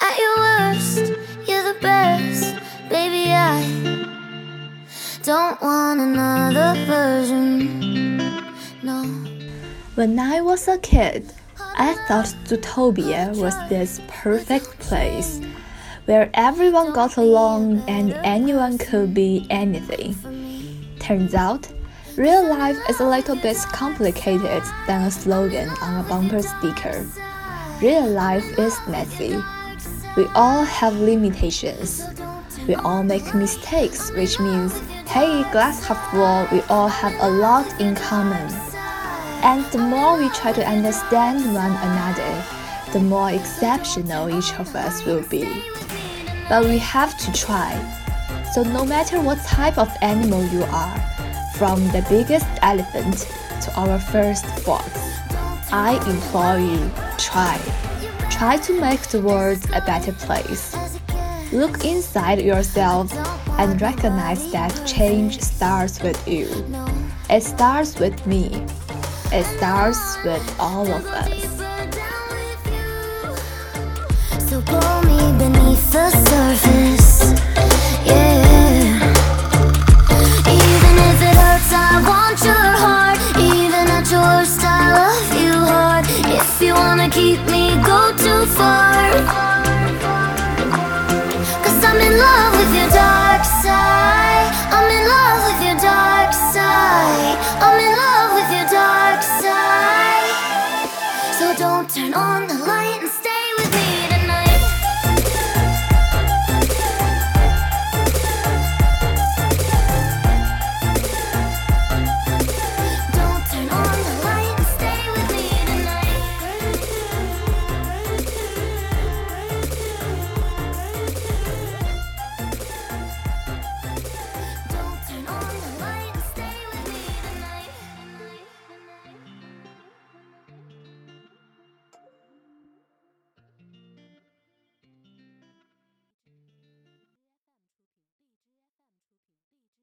At your worst, you're the best. Baby, I don't want another version. No. When I was a kid, I thought Zootopia was this perfect place where everyone got along and anyone could be anything. Turns out, real life is a little bit complicated than a slogan on a bumper sticker. Real life is messy. We all have limitations. We all make mistakes, which means, hey, glass half full, we all have a lot in common. And the more we try to understand one another, the more exceptional each of us will be. But we have to try. So no matter what type of animal you are, from the biggest elephant to our first fox, I implore you, try. Try to make the world a better place. Look inside yourself and recognize that change starts with you. It starts with me. It starts with all of us. So pull me beneath the surface. far. Cause I'm in love with your dark side. I'm in love with your dark side. I'm in love with your dark side. So don't turn on the light